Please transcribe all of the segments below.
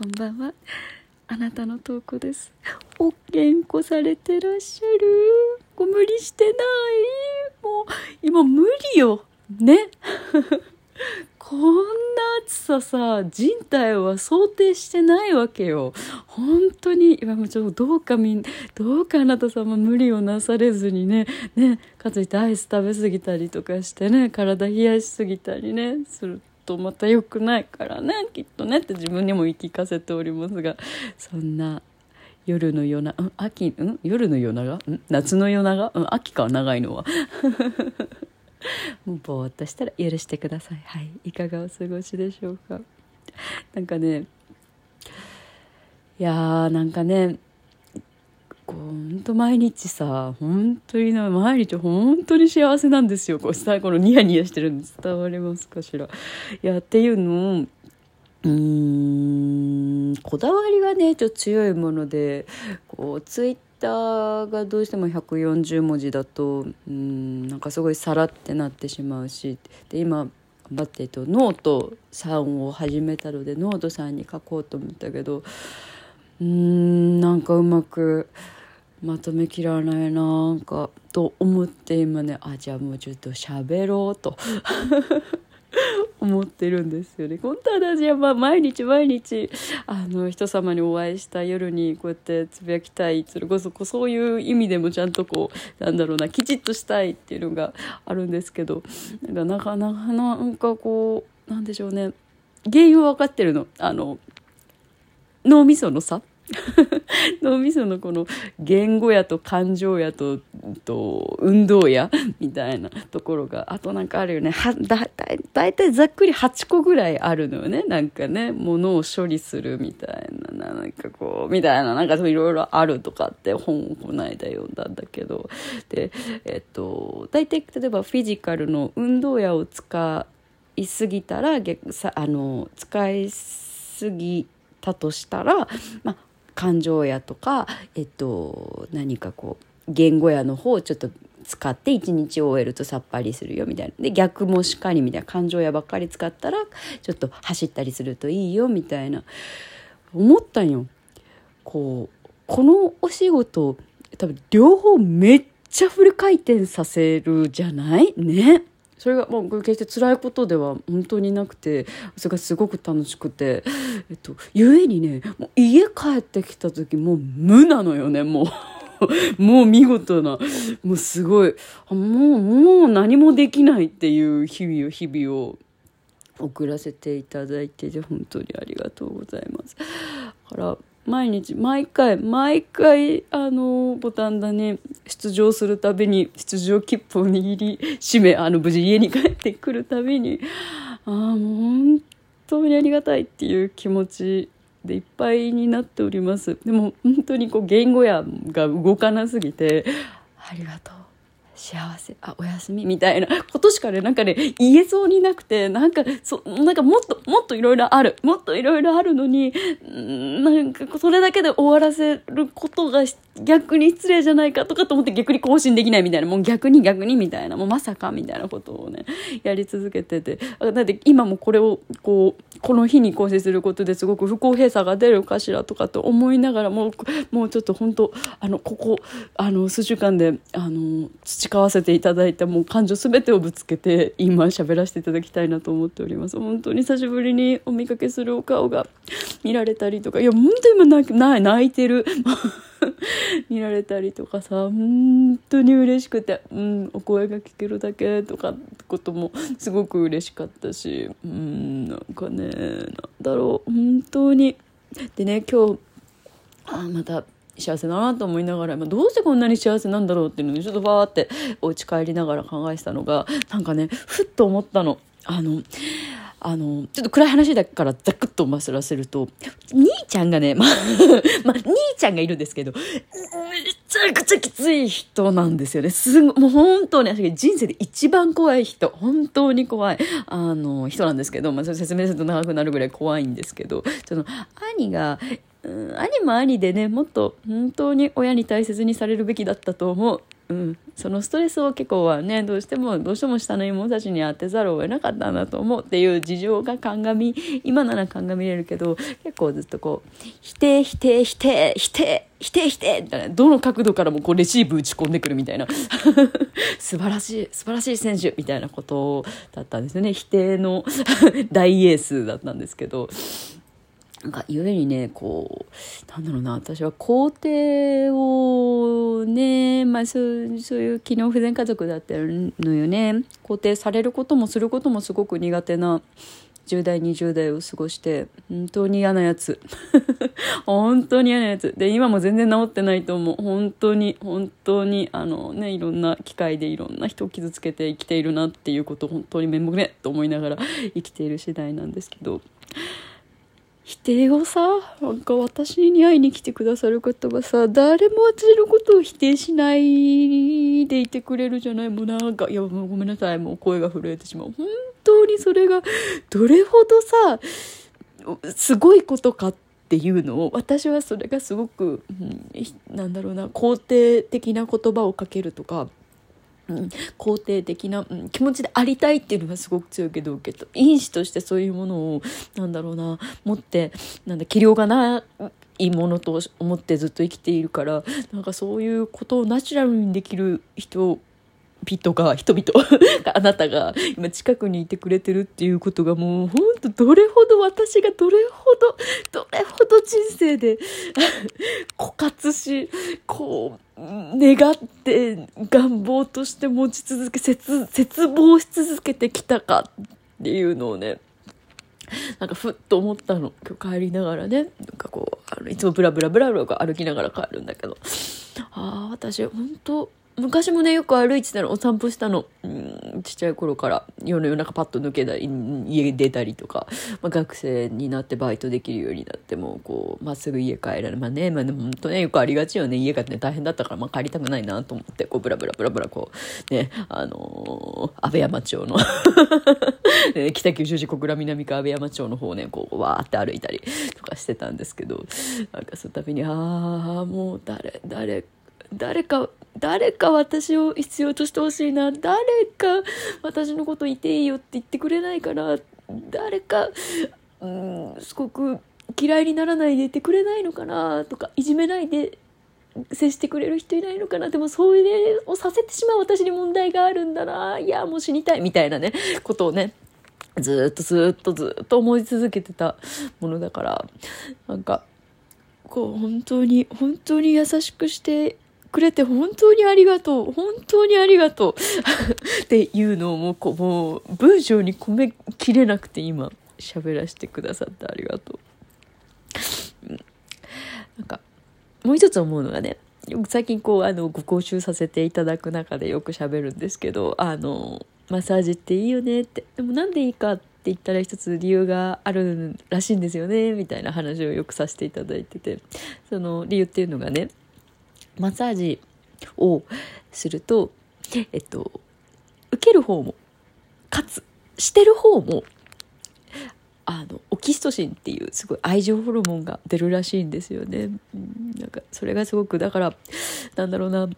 こんばんは。あなたの投稿です。お健康されてらっしゃる。ご無理してない。もう今無理よ。ね。こんな暑ささ人体は想定してないわけよ。本当に。今もちょっとどうかみんどうかあなた様無理をなされずにね。ね。かついてアイス食べ過ぎたりとかしてね。体冷やしすぎたりね。するとまた良くないからねきっとねって自分にも言い聞かせておりますがそんな夜の夜な、うん、秋、うん、夜の夜長、うん、夏の夜長、うん、秋か長いのは。もうぼーっとしたら許してください。はい。いかがお過ごしでしょうか？なんかね、いやーなんかね、こうほんと毎日さ本当にな毎日本当に幸せなんですよ。こうさこのニヤニヤしてるんです伝わりますかしら。いやっていうのをうんこだわりがねちょっと強いものでこうツイッターがどうしても140文字だとうんなんかすごいさらってなってしまうしで今頑張って、と、ノートさんを始めたのでノートさんに書こうと思ったけどうんなんかうまくまとめきらないなんかと思って今ねあじゃあもうちょっと喋ろうと 思ってるんですよね。本当は私はまあ毎日毎日あの人様にお会いした夜にこうやってつぶやきたいそれこそそういう意味でもちゃんとこうなんだろうなきちっとしたいっていうのがあるんですけどなんかなかなかなんかこうなんでしょうね原因は分かってるの。あの脳みその差脳みそのこの言語やと感情やとと運動やみたいなところがあとなんかあるよね。はだだいたいざっくり8個ぐらいあるのよね。なんかねものを処理するみたいななんかこうみたいななんかいろいろあるとかって本をこの間読んだんだけど。でえっと大体例えばフィジカルの運動やを使いすぎたらあの使いすぎたとしたら、まあ、感情やとか、えっと、何かこう言語やの方をちょっと使って一日を終えるとさっぱりするよみたいなで逆もしかりみたいな感情やばっかり使ったらちょっと走ったりするといいよみたいな思ったんよ。こうこのお仕事多分両方めっちゃフル回転させるじゃない？ね。それがもう決して辛いことでは本当になくてそれがすごく楽しくて、えっと、ゆえにねもう家帰ってきた時もう無なのよねもう。もう見事な、もうすごい、もう、もう何もできないっていう日々を、日々を送らせていただいてて、本当にありがとうございます。だから、毎日毎回毎回あのボタンだね。出場するたびに出場切符を握り締めあの無事家に帰ってくるたびにああもう本当にありがたいっていう気持ちでいっぱいになっております。でも本当にこう言語やが動かなすぎてありがとう。幸せ。あおやすみ？みたいな。ことしかねなんかね言えそうになくてなんかそなんかもっともっといろいろある。もっといろいろあるのになんかそれだけで終わらせることが逆に失礼じゃないかとかと思って逆に更新できないみたいなもう逆に逆にみたいなもうまさかみたいなことをねやり続けてて。だって今もこれをこうこの日に更新することですごく不公平さが出るかしらとかと思いながらもうもうちょっと本当あのここあの数週間であの培わせていただいたもう感情全てをぶつけて今喋らせていただきたいなと思っております。本当に久しぶりにお見かけするお顔が見られたりとか。いや本当に今泣泣いてる。見られたりとかさ本当に嬉しくて、うん、お声が聞けるだけとかってこともすごく嬉しかったしうんなんかねなんだろう本当にでね今日あまた幸せだなと思いながら、まあ、どうしてこんなに幸せなんだろうっていうのにちょっとバーってお家帰りながら考えてたのがなんかねふっと思ったの。あのあの、ちょっと暗い話だからざくっとまらせると、兄ちゃんがね、まあ、まあ、兄ちゃんがいるんですけど、めちゃくちゃきつい人なんですよね。すご、もう本当に、人生で一番怖い人、本当に怖い、あの、人なんですけど、まあ、それ説明すると長くなるぐらい怖いんですけど、その、兄が、うん、兄も兄でね、もっと本当に親に大切にされるべきだったと思う。うん、そのストレスを結構はねどうしてもどうしても下の妹たちに当てざるを得なかったんだと思うっていう事情が鑑み今なら鑑みれるけど結構ずっとこう否定否定否定否定否定否定みたいなどの角度からもこうレシーブ打ち込んでくるみたいな。素晴らしい素晴らしい選手みたいなことだったんですよね。否定の 大エースだったんですけど。なんかゆえにねこうなんだろうな私は肯定をねまあそうそういう機能不全家族だったのよね。肯定されることもすることもすごく苦手な10代20代を過ごして本当に嫌なやつ。本当に嫌なやつ。で今も全然治ってないと思う。本当に本当にあのねいろんな機会でいろんな人を傷つけて生きているなっていうことを本当に面目ねと思いながら生きている次第なんですけど。否定をさ、なんか私に会いに来てくださる方がさ、誰も私のことを否定しないでいてくれるじゃないもうなんか、いや、もうごめんなさい、もう声が震えてしまう。本当にそれが、どれほどさ、すごいことかっていうのを、私はそれがすごく、うん、なんだろうな、肯定的な言葉をかけるとか、うん、肯定的な、うん、気持ちでありたいっていうのがすごく強いけどけど因子としてそういうものをなんだろうな持ってなんだ器量がないものと思ってずっと生きているからなんかそういうことをナチュラルにできる人人が人々 あなたが今近くにいてくれてるっていうことがもうほんとどれほど私がどれほどどれほど人生で 枯渇しこう願って願望として持ち続け絶絶望し続けてきたかっていうのをねなんかふっと思ったの。今日帰りながらねなんかこうあのいつもブラブラブラブラ歩きながら帰るんだけど。ああ私本当昔もね、よく歩いてたの、お散歩したの。ちっちゃい頃から、夜の夜中パッと抜けたり、家出たりとか、まあ、学生になってバイトできるようになっても、こう、まっすぐ家帰られまあね、まあでも本当ね、よくありがちよね。家がね、大変だったから、まあ帰りたくないなと思って、こう、ブラブラブラブラ、こう、ね、あのー、安倍山町の ね、北九州市小倉南区安倍山町の方ね、こう、わーって歩いたりとかしてたんですけど、なんかその度に、ああ、もう誰、誰、誰か、誰か私を必要としてほしいな。誰か私のこといていいよって言ってくれないから、誰か、うん、すごく嫌いにならないでいてくれないのかな。とか、いじめないで接してくれる人いないのかな。でもそれをさせてしまう私に問題があるんだな。いやもう死にたいみたいなね。ことをねずっとずっとずっと思い続けてたものだから。なんかこう本当に本当に優しくしてくれて本当にありがとう。本当にありがとう。っていうのをもうこ、もう文章に込めきれなくて今喋らせてくださってありがとう。なんか、もう一つ思うのがね、最近こう、あの、ご講習させていただく中でよく喋るんですけど、あの、マッサージっていいよねって。でもなんでいいかって言ったら一つ理由があるらしいんですよね、みたいな話をよくさせていただいてて、その理由っていうのがね、マッサージをすると、えっと、受ける方も、かつ、してる方も、あの、オキシトシンっていうすごい愛情ホルモンが出るらしいんですよね。ん、なんか、それがすごく、だから、なんだろうな、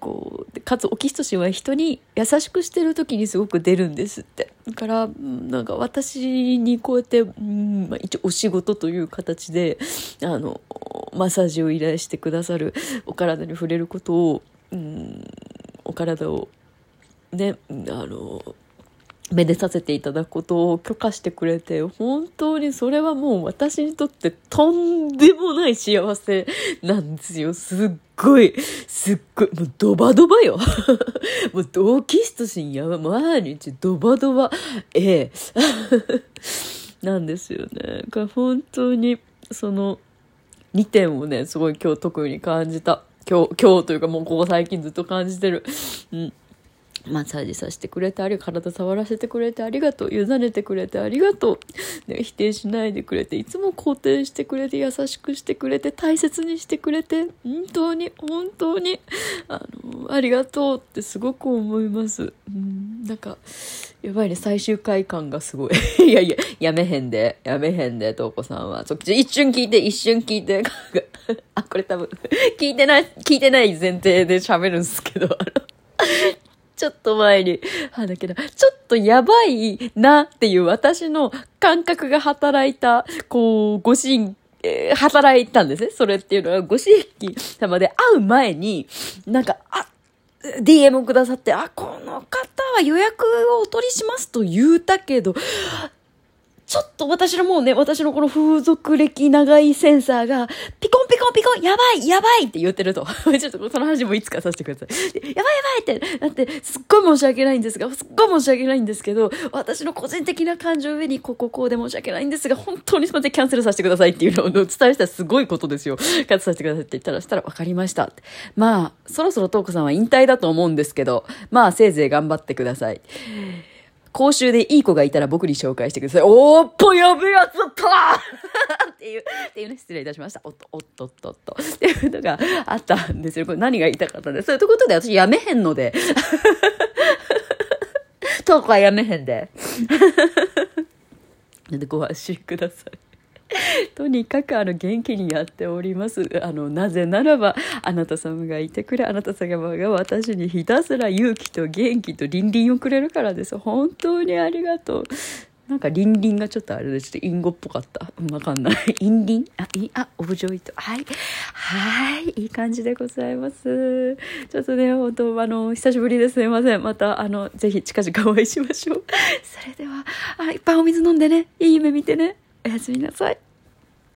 こうかつオキシトシンは人に優しくしてる時にすごく出るんですってからなんか私にこうやって、うんまあ、一応お仕事という形であのマッサージを依頼してくださるお体に触れることを、うん、お体をねあのめでさせていただくことを許可してくれて、本当にそれはもう私にとってとんでもない幸せなんですよ。すっごい、すっごい、もうドバドバよ。もう同期室心やば、毎日ドバドバ、ええ。なんですよね。が本当に、その、2点をね、すごい今日特に感じた。今日、今日というかもうここ最近ずっと感じてる。うん。マッサージさせてくれてあり体触らせてくれてありがとう委ねてくれてありがとう、ね、否定しないでくれていつも肯定してくれて優しくしてくれて大切にしてくれて本当に本当にあのありがとうってすごく思います、うん、なんかやばいね最終回感がすごい。いやいややめへんでやめへんでとうこさんは。そっち一瞬聞いて一瞬聞いて。あこれ多分聞いてない聞いてない前提で喋るんですけど。ちょっと前に、あ、だけど、ちょっとやばいなっていう私の感覚が働いた、こう、ご神、えー、働いたんですね。それっていうのは、ご神器様で会う前に、なんか、あ、DM をくださって、あ、この方は予約をお取りしますと言うたけど、ちょっと私のもうね、私のこの風俗歴長いセンサーが、ピコンコンピコン、やばいやばいって言ってると。ちょっとその話もいつかさせてください。やばいやばいって、だって、すっごい申し訳ないんですが、すっごい申し訳ないんですけど、私の個人的な感情上に、こここうで申し訳ないんですが、本当にすみません、キャンセルさせてくださいっていうのをお伝えしたらすごいことですよ。キャンセルさせてくださいって言ったら、したら分かりました。まあ、そろそろトークさんは引退だと思うんですけど、まあ、せいぜい頑張ってください。公衆でいい子がいたら僕に紹介してください。おーっぽやべやつだった っていう、っていうね、失礼いたしました。おっと、おっと、おっと、っと。っていうのがあったんですよ。これ何が言いたかったんです。そういうことで私やめへんので。トークはやめへんで。なんでご安心ください。とにかくあの元気にやっております。あのなぜならばあなた様がいてくれあなた様が私にひたすら勇気と元気と倫理をくれるからです。本当にありがとう。なんか倫理がちょっとあれでちょっと隠語っぽかった。わかんない。倫理あいあオブジョイとはい。はい。いい感じでございます。ちょっとね本当あの久しぶりです。いません。またあのぜひ近々お会いしましょう。それではあいっぱいお水飲んでね。いい夢見てね。おやすみなさい。